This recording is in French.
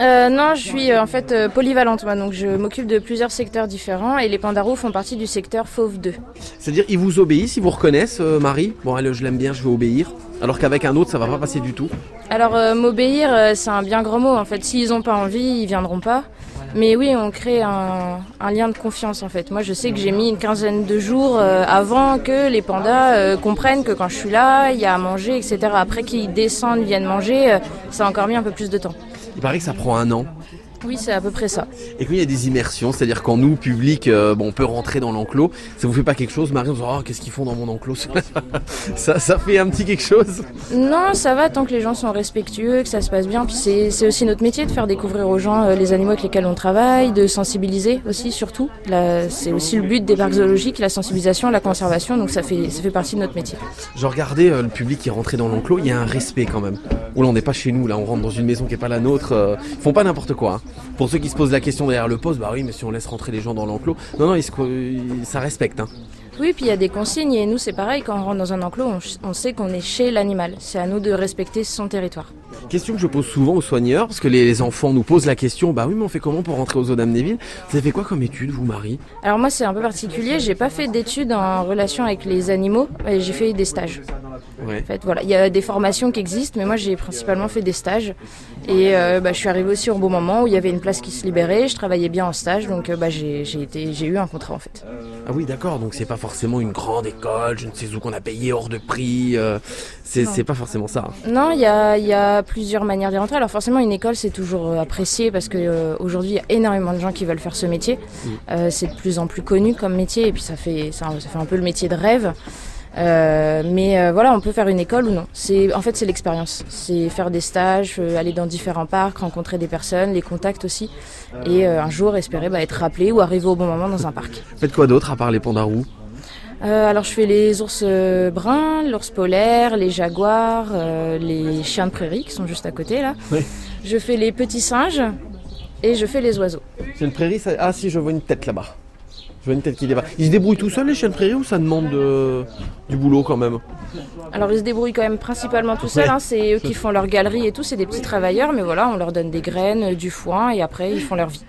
Euh, non, je suis euh, en fait euh, polyvalente, moi, donc je m'occupe de plusieurs secteurs différents et les pandarous font partie du secteur Fauve 2. C'est-à-dire, ils vous obéissent, ils vous reconnaissent, Marie? Bon, allez, je l'aime bien, je vais obéir. Alors qu'avec un autre, ça va pas passer du tout. Alors m'obéir, c'est un bien gros mot en fait. S'ils n'ont pas envie, ils viendront pas. Mais oui, on crée un, lien de confiance en fait. Moi, je sais que j'ai mis une quinzaine de jours euh, avant que les pandas euh, comprennent que quand je suis là, il y a à manger, etc. Après qu'ils descendent, viennent manger, euh, ça a encore mis un peu plus de temps. Il paraît que ça prend un an. Oui, c'est à peu près ça. Et qu'il y a des immersions, c'est-à-dire quand nous, public, euh, bon, on peut rentrer dans l'enclos. Ça vous fait pas quelque chose, Marie On se dit, oh, qu'est-ce qu'ils font dans mon enclos ça, ça fait un petit quelque chose Non, ça va tant que les gens sont respectueux, que ça se passe bien. Puis c'est aussi notre métier de faire découvrir aux gens euh, les animaux avec lesquels on travaille, de sensibiliser aussi surtout. C'est aussi le but des parcs zoologiques, la sensibilisation, la conservation. Donc ça fait ça fait partie de notre métier. Je regardais euh, le public qui rentré dans l'enclos, il y a un respect quand même. Ou là, on n'est pas chez nous, là, on rentre dans une maison qui est pas la nôtre. ils font pas n'importe quoi. hein. Pour ceux qui se posent la question derrière le poste, bah oui, mais si on laisse rentrer les gens dans l'enclos, non, non, ils se ça respecte. Hein. Oui, puis il y a des consignes et nous c'est pareil. Quand on rentre dans un enclos, on, on sait qu'on est chez l'animal. C'est à nous de respecter son territoire. Question que je pose souvent aux soigneurs, parce que les, les enfants nous posent la question, bah oui, mais on fait comment pour rentrer aux eaux d'Amnéville? Vous avez fait quoi comme étude, vous, Marie? Alors moi c'est un peu particulier. J'ai pas fait d'études en relation avec les animaux. J'ai fait des stages. Ouais. En fait, voilà, il y a des formations qui existent, mais moi j'ai principalement fait des stages. Et euh, bah, je suis arrivée aussi au bon moment où il y avait une place qui se libérait. Je travaillais bien en stage, donc euh, bah, j'ai j'ai été, j'ai eu un contrat en fait. Ah oui, d'accord, donc c'est pas forcément une grande école, je ne sais où qu'on a payé hors de prix, euh, c'est pas forcément ça. Non, il y a, il y a plusieurs manières d'y rentrer. Alors forcément, une école c'est toujours euh, apprécié parce que aujourd'hui il y a énormément de gens qui veulent faire ce métier. Euh, c'est de plus en plus connu comme métier et puis ça fait, ça, ça fait un peu le métier de rêve. Euh, mais euh, voilà, on peut faire une école ou non. C'est en fait c'est l'expérience, c'est faire des stages, euh, aller dans différents parcs, rencontrer des personnes, les contacts aussi, et euh, un jour espérer bah, être rappelé ou arriver au bon moment dans un parc. Faites quoi d'autre à part les pandarous Euh, alors je fais les ours bruns, l'ours polaire, les jaguars, euh, les chiens de prairie qui sont juste à côté là. Oui. Je fais les petits singes et je fais les oiseaux. C'est une prairie, ça... ah si, je vois une tête là-bas. Je vois une tête qui débat. Ils se débrouillent tout seuls les chiens de prairie ou ça demande de- du boulot quand même Alors ils se débrouillent quand même principalement tout seuls, hein, c'est eux qui font leur galerie et tout, c'est des petits travailleurs, mais voilà, on leur donne des graines, euh, du foin et après ils font leur vie.